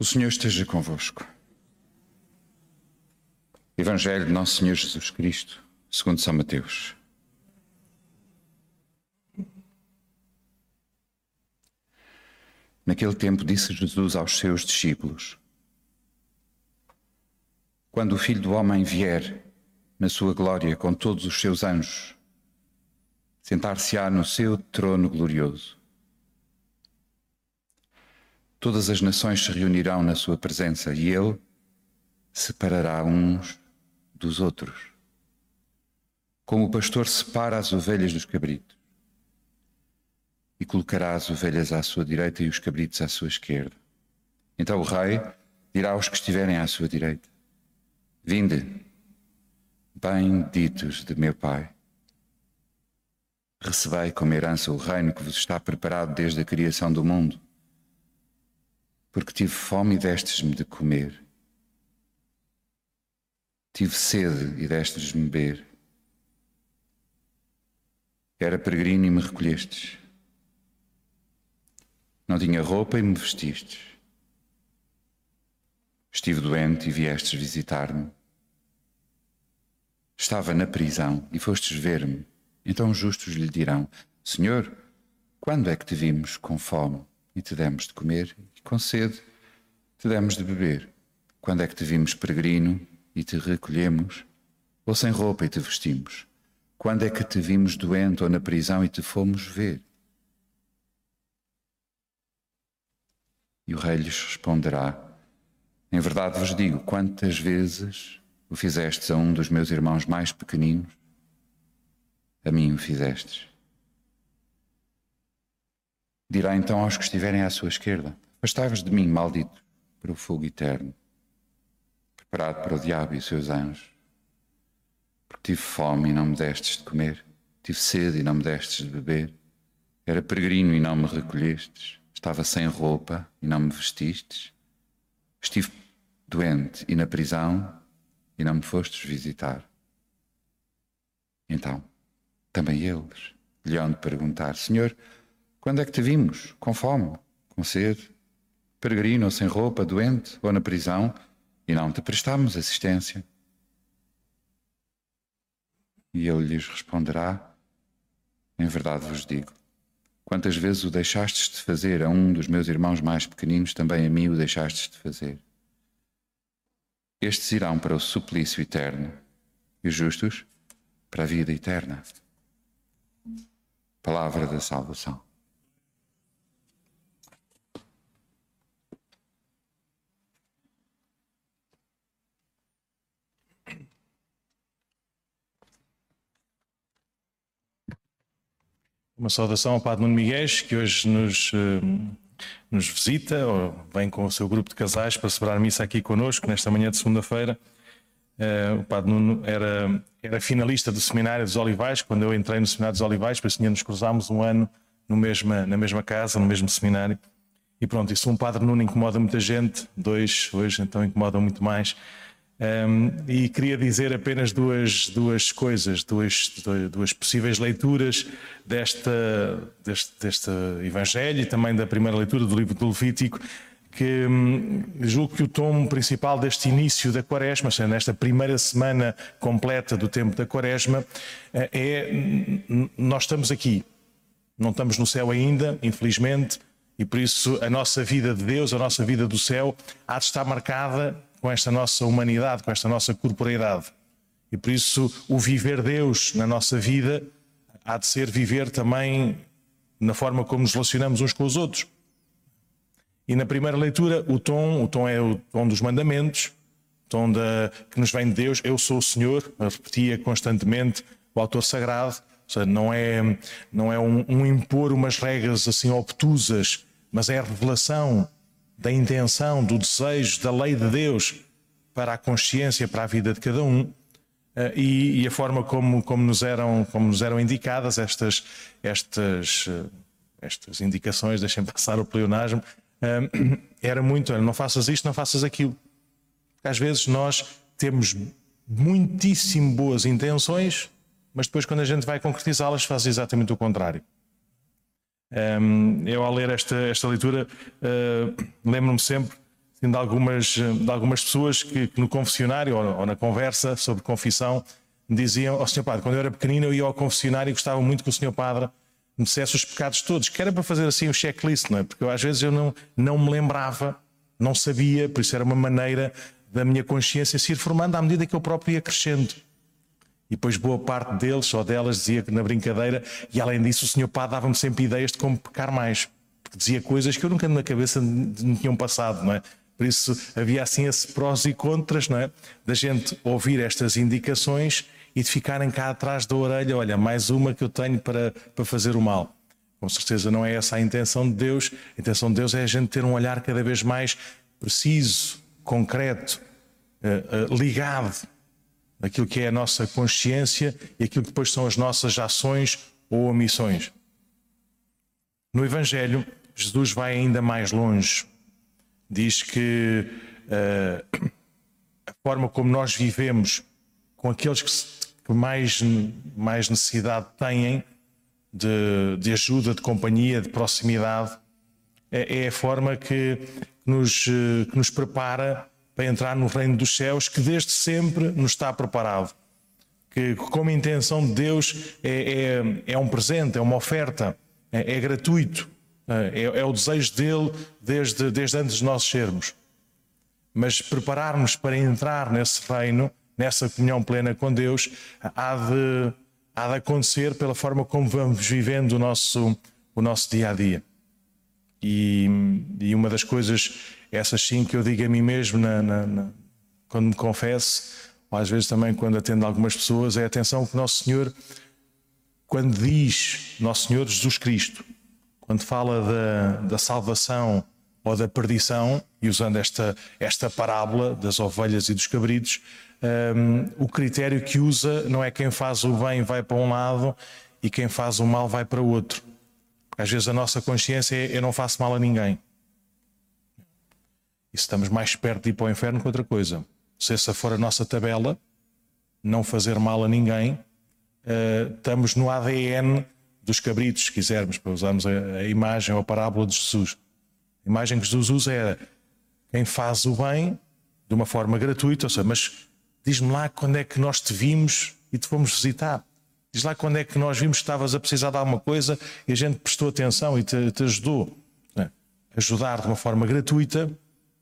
O Senhor esteja convosco. Evangelho de Nosso Senhor Jesus Cristo, segundo São Mateus. Naquele tempo disse Jesus aos seus discípulos: Quando o Filho do Homem vier na sua glória com todos os seus anjos, sentar-se-á no seu trono glorioso Todas as nações se reunirão na sua presença e ele separará uns dos outros. Como o pastor separa as ovelhas dos cabritos. E colocará as ovelhas à sua direita e os cabritos à sua esquerda. Então o rei dirá aos que estiverem à sua direita: Vinde, benditos de meu Pai. Recebei como herança o reino que vos está preparado desde a criação do mundo porque tive fome e destes-me de comer. Tive sede e destes-me beber. Era peregrino e me recolhestes. Não tinha roupa e me vestistes. Estive doente e viestes visitar-me. Estava na prisão e fostes ver-me. Então justos lhe dirão: Senhor, quando é que te vimos com fome e te demos de comer, com sede te demos de beber. Quando é que te vimos peregrino e te recolhemos, ou sem roupa e te vestimos? Quando é que te vimos doente ou na prisão e te fomos ver? E o rei lhes responderá: Em verdade vos digo, quantas vezes o fizestes a um dos meus irmãos mais pequeninos, a mim o fizestes. Dirá então aos que estiverem à sua esquerda: Afastai-vos de mim, maldito, para o fogo eterno, preparado para o diabo e os seus anjos. Porque tive fome e não me destes de comer, tive sede e não me destes de beber, era peregrino e não me recolhestes, estava sem roupa e não me vestistes, estive doente e na prisão e não me fostes visitar. Então, também eles lhe hão de perguntar: Senhor, quando é que te vimos? Com fome, com sede, peregrino ou sem roupa, doente ou na prisão, e não te prestámos assistência? E ele lhes responderá: Em verdade vos digo, quantas vezes o deixastes de fazer a um dos meus irmãos mais pequeninos, também a mim o deixastes de fazer. Estes irão para o suplício eterno, e os justos para a vida eterna. Palavra da salvação. Uma saudação ao Padre Nuno Miguel, que hoje nos, uh, nos visita, ou vem com o seu grupo de casais para celebrar missa aqui connosco, nesta manhã de segunda-feira. Uh, o Padre Nuno era, era finalista do Seminário dos Olivais, quando eu entrei no Seminário dos Olivais, por isso nos cruzámos um ano no mesma, na mesma casa, no mesmo seminário. E pronto, isso um Padre Nuno incomoda muita gente, dois hoje então incomodam muito mais. Um, e queria dizer apenas duas, duas coisas, duas, duas possíveis leituras desta, deste, deste Evangelho e também da primeira leitura do livro do Levítico, que hum, julgo que o tom principal deste início da Quaresma, seja, nesta primeira semana completa do tempo da Quaresma, eh, é nós estamos aqui, não estamos no céu ainda, infelizmente, e por isso a nossa vida de Deus, a nossa vida do céu, há de estar marcada com esta nossa humanidade, com esta nossa corporeidade. E por isso o viver Deus na nossa vida há de ser viver também na forma como nos relacionamos uns com os outros. E na primeira leitura, o tom, o tom é o tom dos mandamentos, o tom da, que nos vem de Deus. Eu sou o Senhor, repetia constantemente o autor sagrado. Ou seja, não é, não é um, um impor umas regras assim obtusas, mas é a revelação da intenção, do desejo, da lei de Deus para a consciência, para a vida de cada um. Uh, e, e, a forma como, como, nos eram, como nos eram indicadas estas, estas, uh, estas indicações, deixem passar o pleonasmo, uh, era muito: não faças isto, não faças aquilo. Às vezes nós temos muitíssimo boas intenções, mas depois, quando a gente vai concretizá-las, faz exatamente o contrário. Um, eu, ao ler esta, esta leitura, uh, lembro-me sempre, de algumas, de algumas pessoas que, que no confessionário ou, ou, na conversa sobre confissão diziam ao oh, Senhor Padre, quando eu era pequenino eu ia ao confessionário e gostava muito que o Senhor Padre me dissesse os pecados todos, que era para fazer assim um checklist, não é? Porque eu, às vezes eu não, não me lembrava, não sabia, por isso era uma maneira da minha consciência se ir formando à medida que eu próprio ia crescendo. E depois boa parte deles ou delas dizia que na brincadeira, e além disso o Senhor Padre dava-me sempre ideias de como pecar mais. Porque dizia coisas que eu nunca na cabeça me tinham passado, não é? Por isso havia assim esse prós e contras, não é? Da gente ouvir estas indicações e de ficarem cá atrás da orelha, olha, mais uma que eu tenho para, para fazer o mal. Com certeza não é essa a intenção de Deus. A intenção de Deus é a gente ter um olhar cada vez mais preciso, concreto, uh, uh, ligado aquilo que é a nossa consciência e aquilo que depois são as nossas ações ou omissões. No Evangelho, Jesus vai ainda mais longe. Diz que uh, a forma como nós vivemos com aqueles que, mais, mais necessidade têm de, de ajuda, de companhia, de proximidade, é, é a forma que nos, que nos prepara para entrar no reino dos céus, que desde sempre nos está preparado. Que, como intenção de Deus, é, é, é um presente, é uma oferta, é, é gratuito, é, é, o desejo dele desde, desde antes de nós sermos. Mas preparar-nos para entrar nesse reino, nessa comunhão plena com Deus, há de, há de acontecer pela forma como vamos vivendo o nosso, o nosso dia a dia. E, e uma das coisas essas sim que eu digo a mim mesmo na, na, na, quando me confesso, ou às vezes também quando atendo algumas pessoas, é atenção que Nosso Senhor, quando diz Nosso Senhor Jesus Cristo, quando fala da, da salvação ou da perdição, e usando esta, esta parábola das ovelhas e dos cabritos, um, o critério que usa não é quem faz o bem vai para um lado e quem faz o mal vai para o outro. Às vezes a nossa consciência é eu não faço mal a ninguém. E estamos mais perto de ir para o inferno que outra coisa. Se essa for a nossa tabela, não fazer mal a ninguém, uh, estamos no ADN dos cabritos, se quisermos, para usarmos a, a imagem ou a parábola de Jesus. A imagem que Jesus usa é quem faz o bem de uma forma gratuita, ou seja, mas diz-me lá quando é que nós te vimos e te fomos visitar. Diz lá quando é que nós vimos que estavas a precisar de alguma coisa e a gente prestou atenção e te, te ajudou. É? Ajudar de uma forma gratuita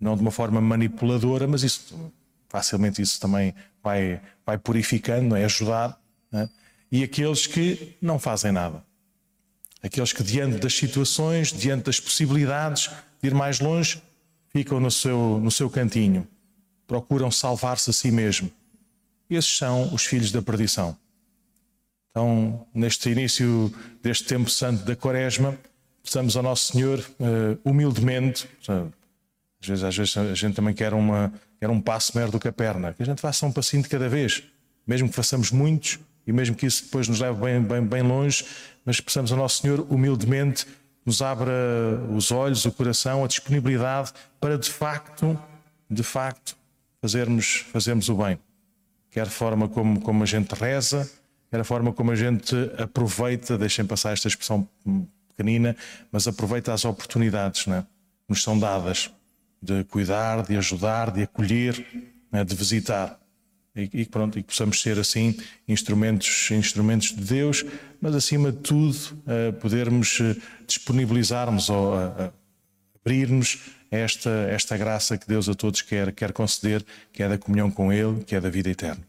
não de uma forma manipuladora, mas isso facilmente isso também vai, vai purificando, é ajudar. É? E aqueles que não fazem nada. Aqueles que, diante das situações, diante das possibilidades de ir mais longe, ficam no seu, no seu cantinho, procuram salvar-se a si mesmo. Esses são os filhos da perdição. Então, neste início deste tempo santo da Quaresma, peçamos ao Nosso Senhor uh, humildemente, às vezes, às vezes a gente também quer, uma, quer um passo maior do que a perna, que a gente faça um passinho de cada vez, mesmo que façamos muitos e mesmo que isso depois nos leve bem, bem, bem longe, mas peçamos ao Nosso Senhor humildemente nos abra os olhos, o coração, a disponibilidade para de facto, de facto, fazermos, fazermos o bem. Quer forma como, como a gente reza, a forma como a gente aproveita, deixem passar esta expressão pequenina, mas aproveita as oportunidades né, que nos são dadas de cuidar, de ajudar, de acolher, né, de visitar. E, e, pronto, e que possamos ser assim instrumentos, instrumentos de Deus, mas acima de tudo uh, podermos uh, disponibilizarmos ou uh, esta, esta graça que Deus a todos quer, quer conceder, que é da comunhão com Ele, que é da vida eterna.